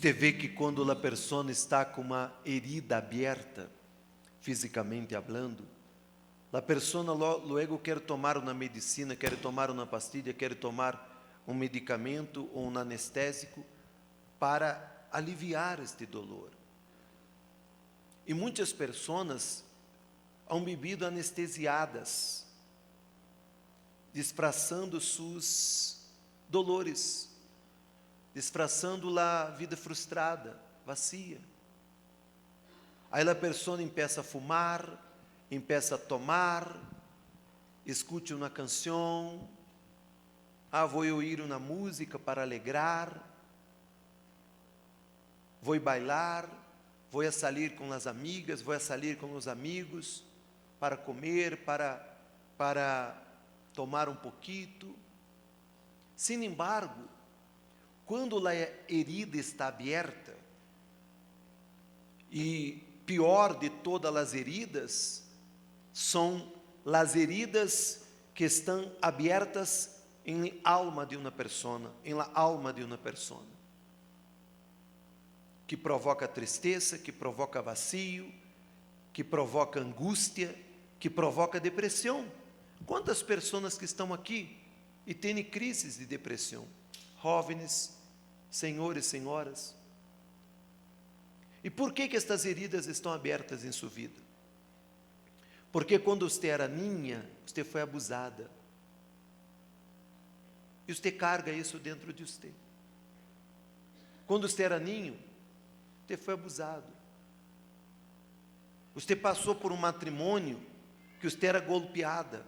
Você vê que quando a pessoa está com uma herida aberta, fisicamente falando, a pessoa logo quer tomar uma medicina, quer tomar uma pastilha, quer tomar um medicamento ou um anestésico para aliviar este dolor. E muitas pessoas han vivido anestesiadas, disfarçando seus dolores disfraçando a vida frustrada, vazia. Aí a pessoa começa a fumar, começa a tomar, escute uma canção, ah, vou ouvir uma música para alegrar, vou bailar, vou a sair com as amigas, vou a sair com os amigos, para comer, para, para tomar um pouquinho. Sin embargo, quando a herida está aberta, e pior de todas as heridas, são as heridas que estão abertas em alma de uma pessoa, em la alma de uma pessoa, que provoca tristeza, que provoca vazio, que provoca angústia, que provoca depressão. Quantas pessoas que estão aqui e têm crises de depressão? Jovens, senhores e senhoras? E por que, que estas heridas estão abertas em sua vida? Porque quando você era ninha, você foi abusada. E você carga isso dentro de você. Quando você era ninho, você foi abusado. Você passou por um matrimônio que você era golpeada.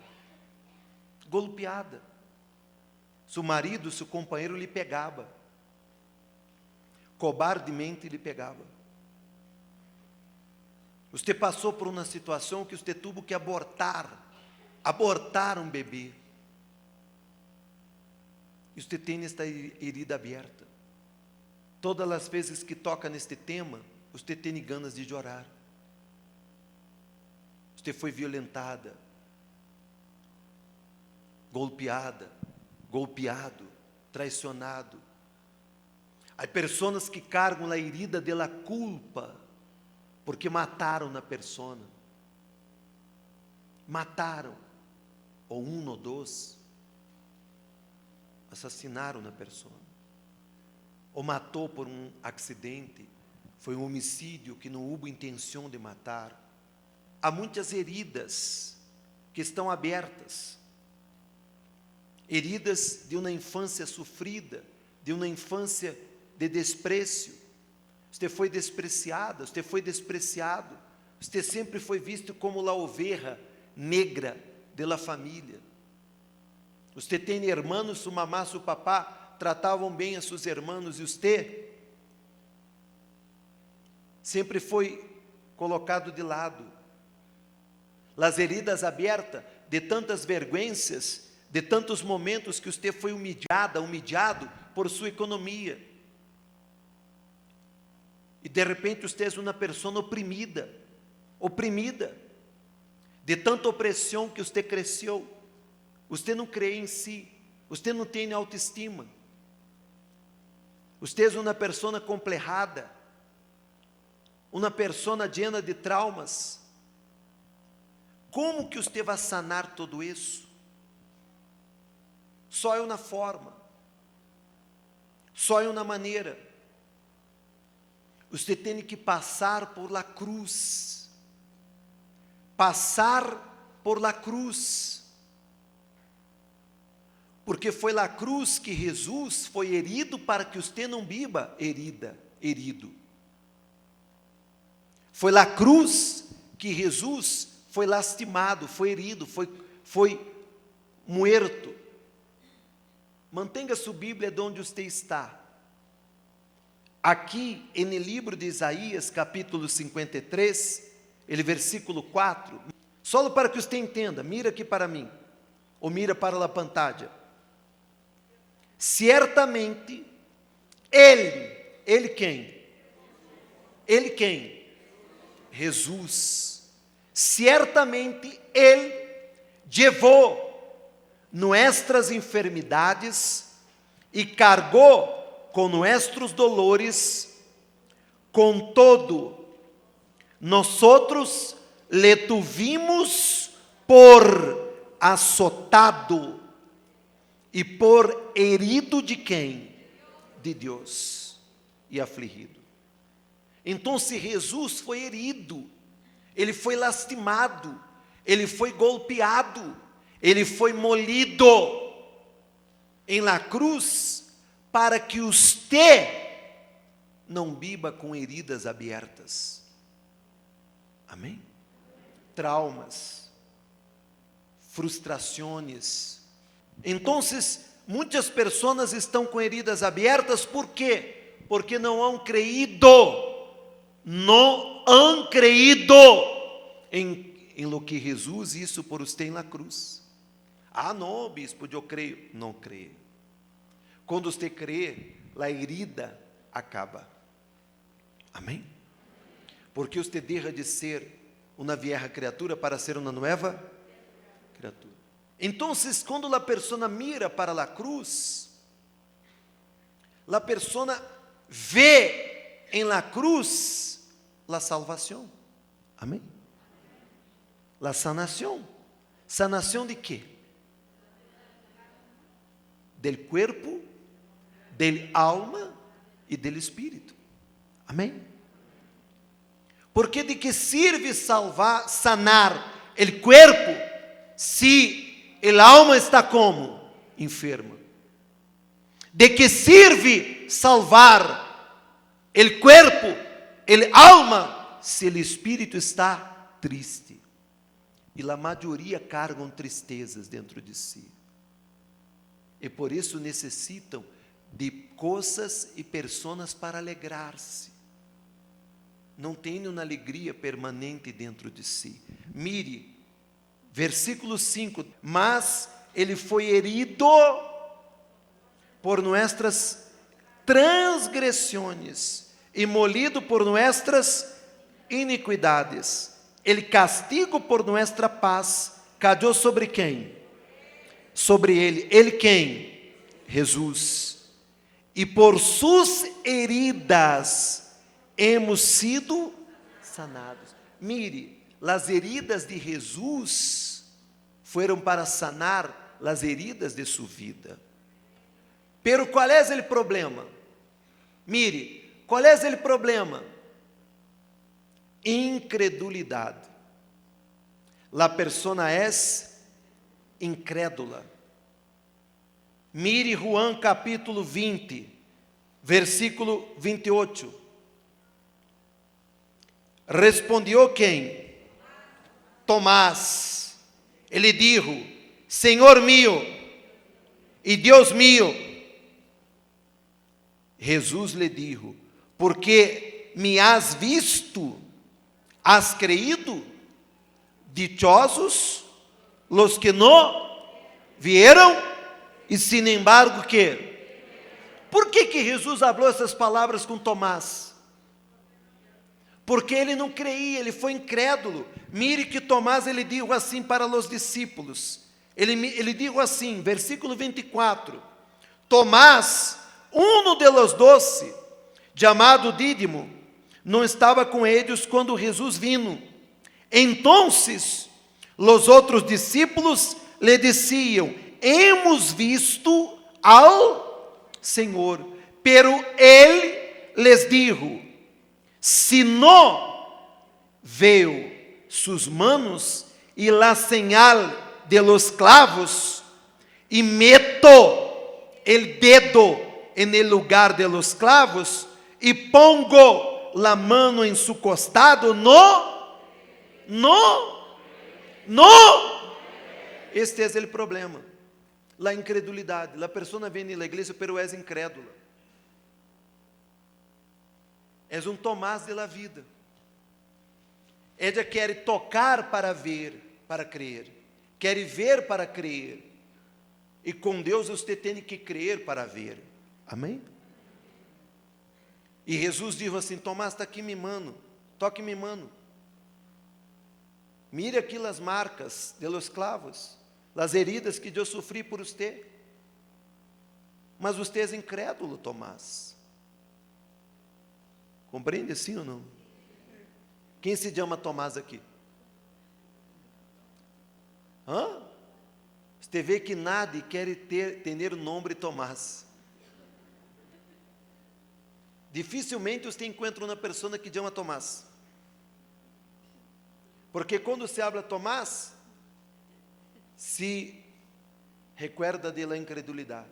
Golpeada. Seu marido, seu companheiro lhe pegava cobardemente lhe pegava. Você passou por uma situação que você teve que abortar, abortar um bebê. E você tem esta herida aberta. Todas as vezes que toca neste tema, você tem ganas de chorar. Você foi violentada, golpeada, golpeado, traicionado Há pessoas que cargam a herida da culpa porque mataram na persona. Mataram, ou um ou dois, assassinaram na persona. Ou matou por um acidente, foi um homicídio que não houve intenção de matar. Há muitas heridas que estão abertas. Heridas de uma infância sofrida, de uma infância de desprezo. Você foi despreciada, você foi despreciado. Você sempre foi visto como a oveja negra da família. Você tem irmãos, sua mamá, seu papá tratavam bem a seus irmãos e você sempre foi colocado de lado. Las heridas abertas de tantas vergüenzas, de tantos momentos que você foi humilhada, humilhado por sua economia e de repente você é uma pessoa oprimida, oprimida, de tanta opressão que você cresceu. Você não crê em si, você não tem autoestima. Você é uma pessoa complejada, uma pessoa llena de traumas. Como que você vai sanar tudo isso? Só é uma forma, só é uma maneira você tem que passar por la cruz. Passar por la cruz. Porque foi la cruz que Jesus foi herido para que você não viva herida, herido. Foi la cruz que Jesus foi lastimado, foi herido, foi, foi muerto. Mantenha sua Bíblia de onde você está aqui no livro de Isaías, capítulo 53, ele versículo 4, só para que você entenda, mira aqui para mim, ou mira para a pantalla. Certamente, Ele, Ele quem? Ele quem? Jesus. Certamente Ele levou nossas enfermidades e cargou com nuestros dolores Com todo, nós le tuvimos por açotado e por herido de quem? De Deus e afligido. Então, se Jesus foi herido, ele foi lastimado, ele foi golpeado, ele foi molido em la cruz para que você não biba com heridas abertas. Amém? Traumas, frustrações. Então, muitas pessoas estão com heridas abertas, por quê? Porque não han creído, não han creído em, em lo que Jesus isso por você na cruz. Ah, não, bispo, eu creio. Não creio. Quando você crê, a herida acaba. Amém? Porque você deixa de ser uma vieja criatura para ser uma nova criatura. Então, quando a pessoa mira para a cruz, a pessoa vê em la cruz a salvação. Amém? La sanação. Sanação de quê? Del cuerpo, del alma e del espírito. Amém? Porque de que sirve salvar, sanar o cuerpo se el alma está como enferma? ¿De que sirve salvar el cuerpo, el alma, se el espírito está triste? E a maioria cargam tristezas dentro de si. E por isso necessitam de coisas e pessoas para alegrar-se. Não têm uma alegria permanente dentro de si. Mire Versículo 5: Mas ele foi herido por nossas transgressões e molido por nossas iniquidades. Ele castigo por nossa paz caiu sobre quem? Sobre ele. Ele quem? Jesus. E por suas heridas hemos sido sanados. Mire, as heridas de Jesus foram para sanar as heridas de sua vida. Pero qual é o problema? Mire, qual é o problema? Incredulidade. La persona é incrédula. Mire Juan capítulo 20, versículo 28. Respondeu quem? Tomás, ele disse: Senhor meu e Deus meu. Jesus lhe disse: Porque me has visto, has creído? Dichosos los que não vieram e sin embargo que por que que Jesus falou essas palavras com Tomás? porque ele não creia, ele foi incrédulo. Mire que Tomás ele disse assim para os discípulos. Ele, ele disse assim, versículo 24: Tomás, um de los doce, chamado Dídimo, não estava com eles quando Jesus vino. Então, os outros discípulos lhe diziam: Hemos visto ao Senhor. Pero ele les dijo: se no veo sus manos y la señal de los clavos y meto el dedo en el lugar de los clavos y pongo la mano en su costado, no, no, no. Este es el problema. La incredulidade. La persona vem na igreja, pero é incrédula. És um Tomás de la vida. Ella quer tocar para ver, para crer. Quer ver para crer. E com Deus você tem que crer para ver. Amém? E Jesus disse assim: Tomás, está aqui me mano, toque me mano. Mire aqui as marcas de los clavos, as heridas que eu sofri por você. Mas você é incrédulo, Tomás. Compreende assim ou não? Quem se chama Tomás aqui? Hã? Você vê que nadie quer ter, ter o nome Tomás. Dificilmente você encontra uma pessoa que chama Tomás. Porque quando se habla Tomás, se recuerda de la incredulidade.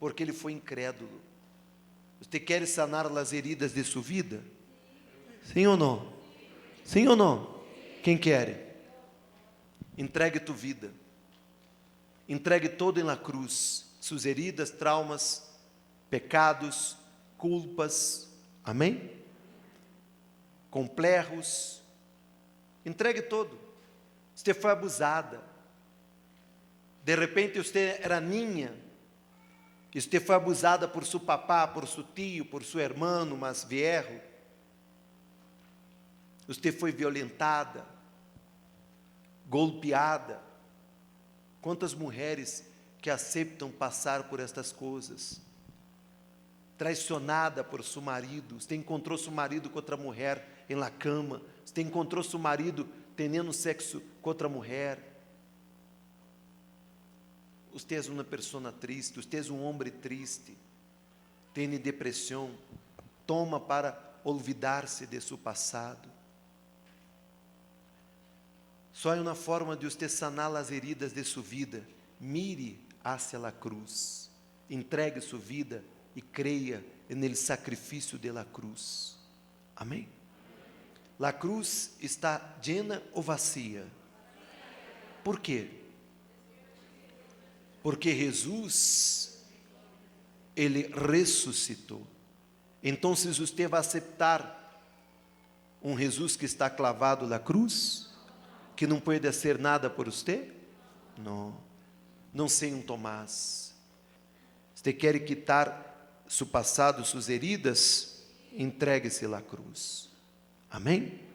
Porque ele foi incrédulo. Você quer sanar as heridas de sua vida? Sim ou não? Sim ou não? Quem quer? Entregue tua vida. Entregue todo em la cruz. Suas heridas, traumas, pecados, culpas. Amém? Complexos. Entregue todo. Você foi abusada. De repente você era ninha. E você foi abusada por seu papá, por seu tio, por seu irmão mas viejo. Você foi violentada, golpeada. Quantas mulheres que aceitam passar por estas coisas? Traicionada por seu marido, você encontrou seu marido com outra mulher em la cama, você encontrou seu marido tendo sexo com outra mulher. Você é uma pessoa triste, você é um homem triste, tem depressão, toma para olvidar-se de seu passado. Só é uma forma de você sanar as heridas de sua vida. Mire hacia a cruz. Entregue sua vida e creia no sacrifício de la cruz. Amém? La cruz está llena ou vazia? Por quê? Porque Jesus, Ele ressuscitou. Então, você vai aceitar um Jesus que está clavado na cruz, que não pode ser nada por você? Não, não sei um Tomás. Você quer quitar seu passado, suas heridas? Entregue-se à cruz. Amém?